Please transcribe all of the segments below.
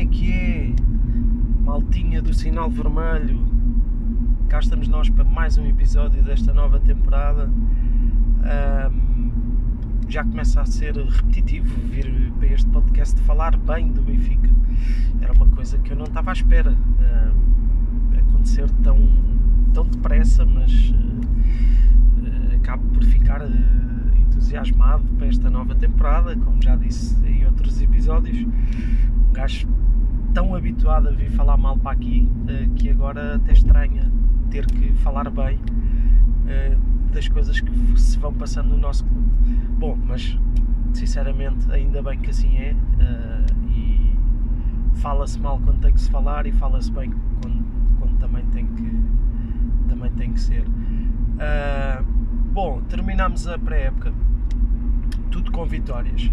é que é? Maltinha do Sinal Vermelho. Cá estamos nós para mais um episódio desta nova temporada. Um, já começa a ser repetitivo vir para este podcast falar bem do Benfica. Era uma coisa que eu não estava à espera. Um, acontecer tão, tão depressa, mas uh, acabo por ficar. Uh, entusiasmado para esta nova temporada, como já disse em outros episódios. Um gajo tão habituado a vir falar mal para aqui eh, que agora até estranha ter que falar bem eh, das coisas que se vão passando no nosso clube. Bom, mas sinceramente ainda bem que assim é eh, e fala-se mal quando tem que se falar e fala-se bem quando, quando também tem que também tem que ser. bom, terminamos a pré-época tudo com vitórias.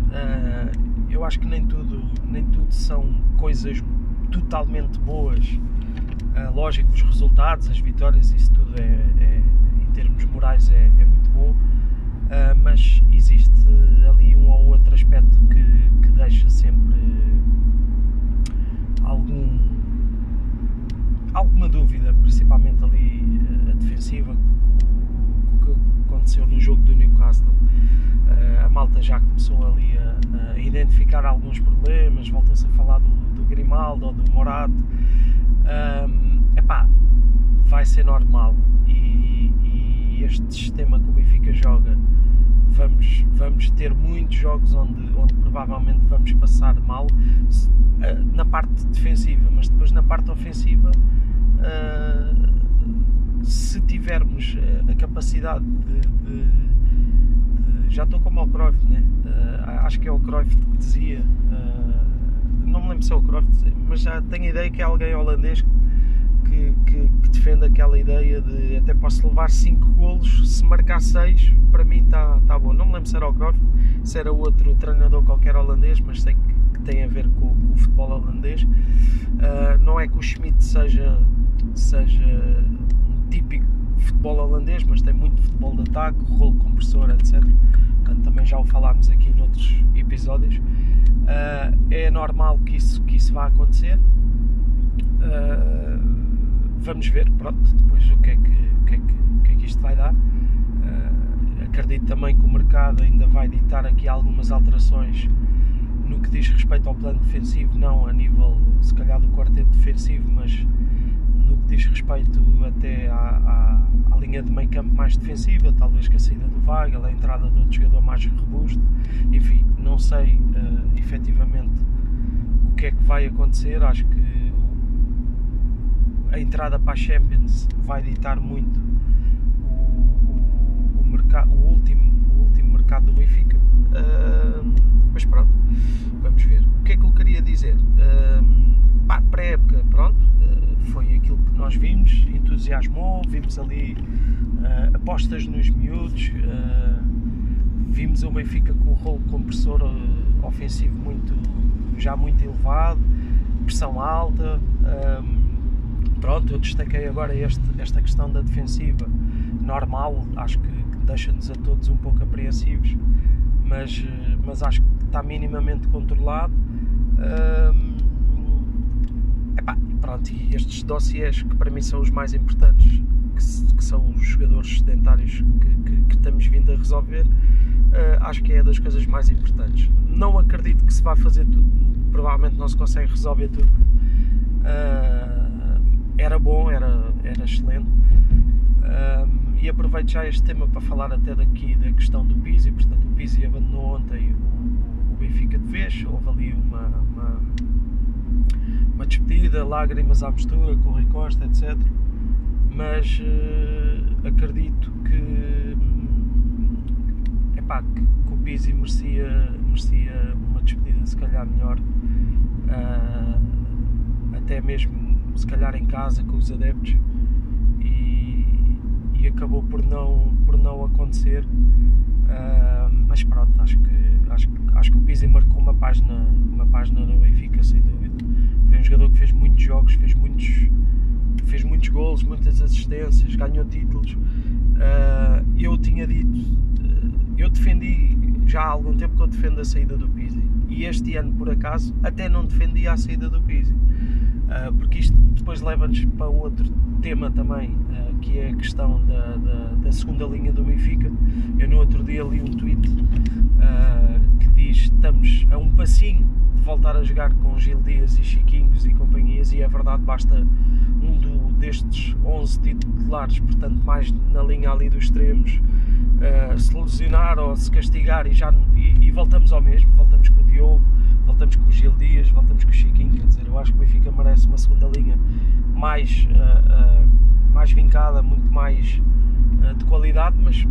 Eu acho que nem tudo, nem tudo são coisas totalmente boas. Uh, lógico, os resultados, as vitórias, isso tudo é, é em termos morais é, é muito bom, uh, mas existe ali um ou outro aspecto que, que deixa sempre algum, alguma dúvida, principalmente ali a defensiva, o que aconteceu no jogo do Newcastle uh, a malta já começou ali a, a identificar alguns problemas, voltou-se a falar do, do Grimaldo ou do Morato. Um, epá, vai ser normal e, e, este sistema que o Benfica joga vamos, vamos ter muitos jogos onde, onde provavelmente vamos passar mal uh, na parte defensiva, mas depois na parte ofensiva uh, se tivermos a capacidade de, de já estou como o Cruyff, né? Uh, acho que é o Cruyff que dizia, uh, não me lembro se é o Cruyff, mas já tenho a ideia que é alguém holandês que, que, que defende aquela ideia de até posso levar 5 golos, se marcar 6, para mim está tá bom. Não me lembro se era o Cruyff, se era outro treinador qualquer holandês, mas sei que, que tem a ver com, com o futebol holandês. Uh, não é que o Schmidt seja, seja típico futebol holandês, mas tem muito futebol de ataque, rolo compressor, etc portanto também já o falámos aqui noutros episódios. Uh, é normal que isso, que isso vá acontecer. Uh, vamos ver, pronto, depois o que é que, o que, é que, o que, é que isto vai dar. Uh, acredito também que o mercado ainda vai ditar aqui algumas alterações no que diz respeito ao plano defensivo, não a nível, se calhar, do quarteto defensivo, mas diz respeito até à, à, à linha de meio campo mais defensiva, talvez com a saída do Weigl, a entrada de outro jogador mais robusto, enfim, não sei uh, efetivamente o que é que vai acontecer, acho que a entrada para a Champions vai ditar muito o, o, o, mercado, o, último, o último mercado do Benfica, uh, mas pronto, vamos ver. O que é que eu queria dizer? Uh, foi aquilo que nós vimos, entusiasmou, vimos ali uh, apostas nos miúdos, uh, vimos o Benfica com o rolo compressor uh, ofensivo muito, já muito elevado, pressão alta. pronto, eu destaquei agora este, esta questão da defensiva normal, acho que, deixa-nos a todos um pouco apreensivos, mas, mas acho que está minimamente controlado. Epá, pronto, e estes dossiês que para mim são os mais importantes, que, que são os jogadores sedentários que, que, que estamos vindo a resolver, uh, acho que é das coisas mais importantes. Não acredito que se vá fazer tudo, provavelmente não se consegue resolver tudo. Uh, era bom, era, era excelente. Uh, e aproveito já este tema para falar até daqui da questão do Pizzi, portanto o Pizzi abandonou ontem o, o Benfica de vez, houve ali uma, uma despedida, lágrimas à mistura com o Rui Costa, etc. Mas uh, acredito que, epá, que, que o Pizzi merecia, merecia uma despedida se calhar melhor, uh, até mesmo se calhar em casa com os adeptos acabou por não, por não acontecer. Uh, mas pronto, acho que, acho, acho que o Pizzi marcou uma página, uma página no Benfica, sem dúvida. Foi um jogador que fez muitos jogos, fez muitos, fez muitos golos, muitas assistências, ganhou títulos. Uh, eu tinha dito, uh, eu defendi já há algum tempo que eu defendo a saída do Pizzi e, este ano, por acaso, até não defendia a saída do Pizzi. Uh, porque isto depois leva-nos para outro tema também, que é a questão da, da, da, segunda linha do Benfica. Eu no outro dia li um tweet uh, que diz estamos a um passinho de voltar a jogar com Gil Dias e Chiquinhos e companhias, e é verdade, basta um do, destes 11 titulares, portanto mais na linha ali dos extremos, se lesionar ou se castigar e, já, e, e voltamos ao mesmo, voltamos com o Diogo, voltamos com o Gil Dias, voltamos com o Chiquinho, quer dizer, eu acho que o Benfica merece uma segunda linha mais, uh, uh, mais vincada, muito mais uh, de qualidade, mas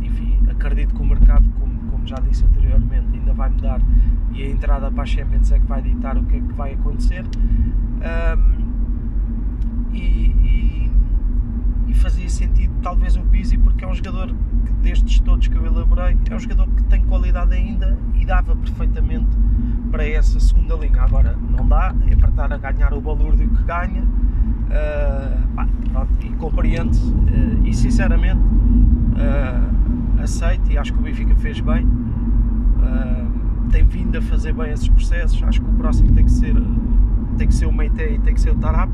enfim, acredito que o mercado, como, como já disse anteriormente, ainda vai mudar e a entrada para a Champions é que vai ditar o que é que vai acontecer. Um, e, e, e, fazia sentido talvez o Pizzi porque é um jogador que destes todos que eu elaborei é um jogador que tem qualidade ainda e dava perfeitamente para essa segunda linha. Agora, não dá, é para estar a ganhar o balúrdio que ganha. Uh, pá, pronto, e compreendo uh, e sinceramente uh, aceito e acho que o Benfica fez bem. tem vindo a fazer bem esses processos. Acho que o próximo tem que ser, tem que ser o Meite e tem que ser o Tarap.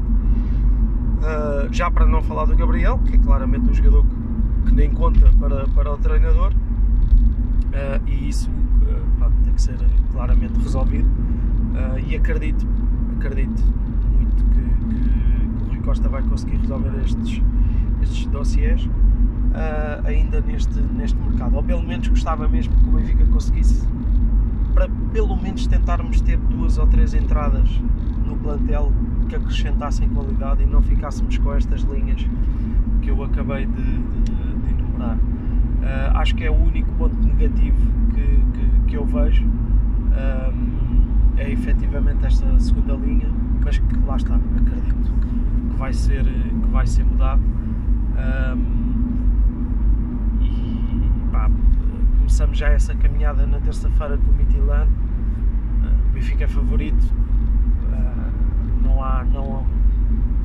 já para não falar do Gabriel, que é claramente um jogador que, que nem conta para, para o treinador. e isso pronto, tem que ser claramente resolvido e acredito, acredito muito que, que, que, o Rui Costa vai conseguir resolver estes, estes dossiers uh, ainda neste, neste mercado, ou pelo menos gostava mesmo que o Benfica conseguisse para pelo menos tentarmos ter duas ou três entradas no plantel que acrescentassem qualidade e não ficássemos com estas linhas que eu acabei de, de, de enumerar. Uh, acho que é o único ponto negativo que, que, que eu vejo. Um, é efetivamente esta segunda linha, mas que lá está, acredito que vai ser, que vai ser mudado. Um, e pá, começamos já essa caminhada na terça-feira com o Midland. Uh, o Benfica é favorito, uh, não, há, não,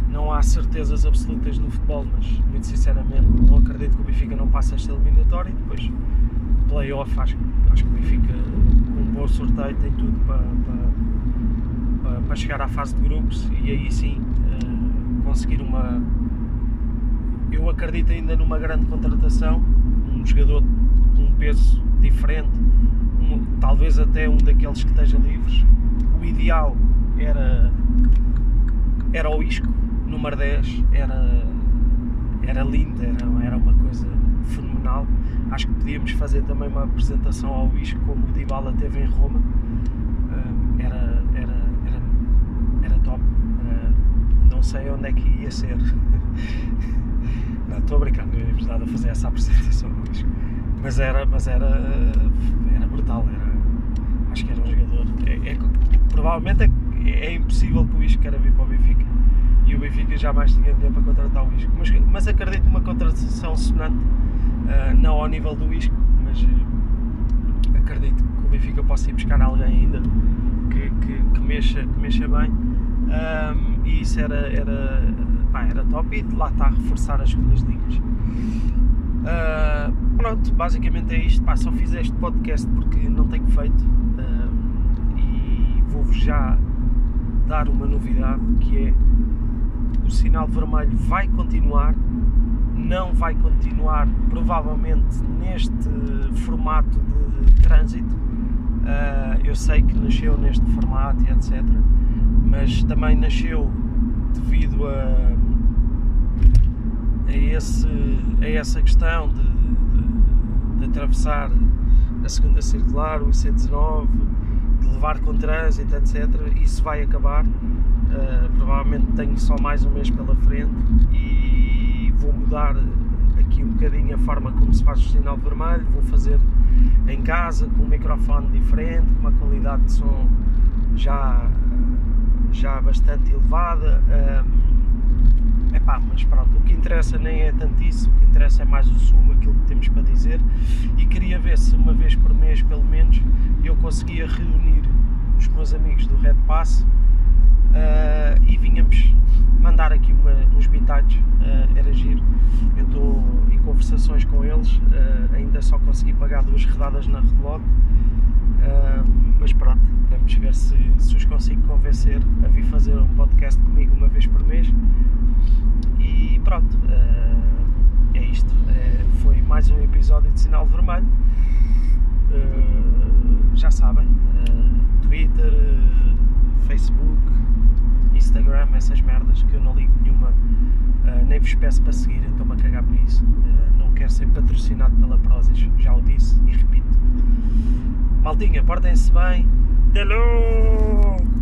não há certezas absolutas no futebol, mas muito sinceramente não acredito que o Benfica não passe esta eliminatória e depois playoff acho, acho que o Benfica bom sorteio, tem tudo para, para, para, chegar à fase de grupos e aí sim uh, conseguir uma. Eu acredito ainda numa grande contratação, um jogador com um peso diferente, um, talvez até um daqueles que esteja livres. O ideal era, era o Isco, número 10, era, era lindo, era, era uma coisa fenomenal Acho que podíamos fazer também uma apresentação ao Isco como o Dybala teve em Roma. Uh, era, era, era, era top. Uh, não sei onde é que ia ser. não, estou a brincar, não íamos nada a fazer essa apresentação ao Isco. Mas era, mas era, era brutal. Era, acho que era um jogador. É, é provavelmente é, é impossível que o Isco queira vir para o Benfica e o Benfica jamais tinha tempo para contratar o Isco. Mas, mas acredito numa contratação sonante uh, não ao nível do Isco, mas uh, acredito que o Benfica possa ir buscar alguém ainda que, que, que mexa, que mexa bem. Um, e isso era, era, pá, era top e lá está a reforçar as segundas linhas. Uh, pronto, basicamente é isto. Pá, só fiz este podcast porque não tenho feito e vou-vos já dar uma novidade que é o sinal vermelho vai continuar não vai continuar provavelmente neste formato de trânsito. Uh, eu sei que nasceu neste formato e etc. Mas também nasceu devido a, a, esse, a essa questão de, de, de atravessar a segunda circular, o IC19, de levar com trânsito, etc. Isso vai acabar. Uh, provavelmente tenho só mais um mês pela frente e vou mudar aqui um bocadinho a forma como se faz o sinal vermelho, vou fazer em casa com um microfone diferente, com uma qualidade de som já, já bastante elevada. Um, epá, mas pronto, o que interessa nem é tanto isso, o que interessa é mais o sumo, aquilo que temos para dizer. E queria ver se uma vez por mês, pelo menos, eu conseguia reunir os meus amigos do Red Pass uh, e vinhamos mandar aqui uma, uns bitados, uh, era giro. Eu estou em conversações com eles, uh, ainda só consegui pagar duas rodadas na relote. Uh, Mas pronto, vamos ver se, se os consigo convencer a vir fazer um podcast comigo uma vez por mês. E pronto, uh, é isto. Uh, foi mais um episódio de Sinal Vermelho. Uh, já sabem, Twitter, Facebook, Instagram, essas merdas que eu não ligo nenhuma, nem vos peço para seguir, estou-me a cagar para isso. não quero ser patrocinado pela Prozis, já o disse e repito. Maltinha, portem-se bem. Até logo!